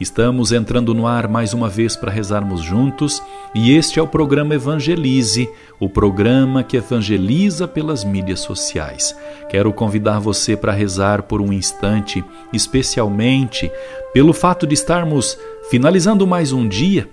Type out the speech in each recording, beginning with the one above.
estamos entrando no ar mais uma vez para rezarmos juntos e este é o programa Evangelize, o programa que evangeliza pelas mídias sociais. Quero convidar você para rezar por um instante, especialmente pelo fato de estarmos finalizando mais um dia.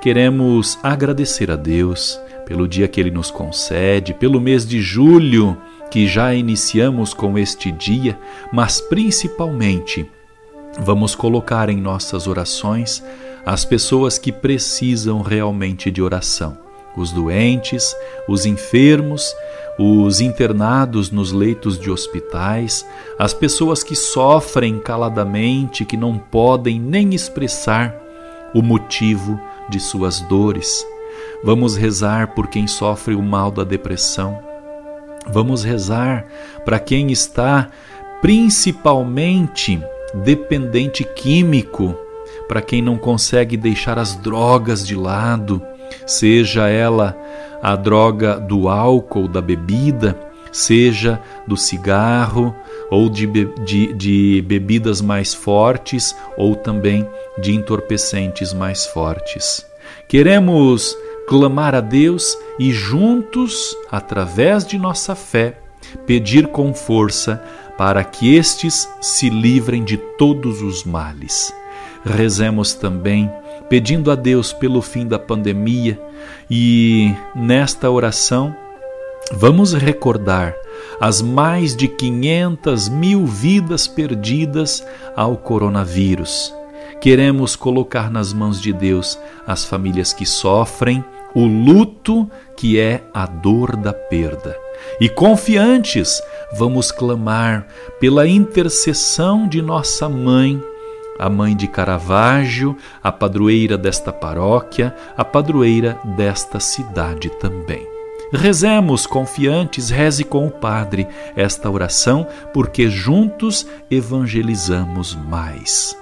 Queremos agradecer a Deus pelo dia que Ele nos concede, pelo mês de julho que já iniciamos com este dia, mas principalmente vamos colocar em nossas orações as pessoas que precisam realmente de oração, os doentes, os enfermos, os internados nos leitos de hospitais, as pessoas que sofrem caladamente, que não podem nem expressar o motivo de suas dores. Vamos rezar por quem sofre o mal da depressão Vamos rezar para quem está principalmente dependente químico, para quem não consegue deixar as drogas de lado, seja ela a droga do álcool, da bebida, seja do cigarro ou de, de, de, bebidas mais fortes ou também de entorpecentes mais fortes. Queremos clamar a Deus e juntos, através de nossa fé, pedir com força para que estes se livrem de todos os males. Rezemos também pedindo a Deus pelo fim da pandemia e nesta oração vamos recordar as mais de 500 mil vidas perdidas ao coronavírus Queremos colocar nas mãos de Deus as famílias que sofrem o luto que é a dor da perda. E confiantes, vamos clamar pela intercessão de nossa mãe, a mãe de Caravaggio, a padroeira desta paróquia, a padroeira desta cidade também. Rezemos confiantes, reze com o Padre esta oração, porque juntos evangelizamos mais.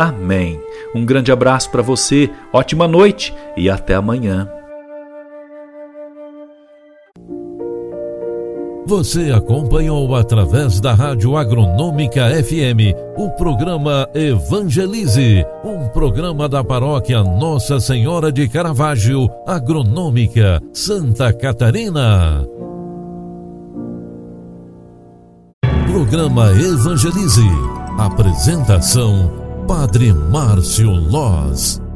Amém. Um grande abraço para você, ótima noite e até amanhã. Você acompanhou através da Rádio Agronômica FM o programa Evangelize, um programa da paróquia Nossa Senhora de Caravaggio, Agronômica, Santa Catarina. Programa Evangelize. Apresentação Padre Márcio Loz.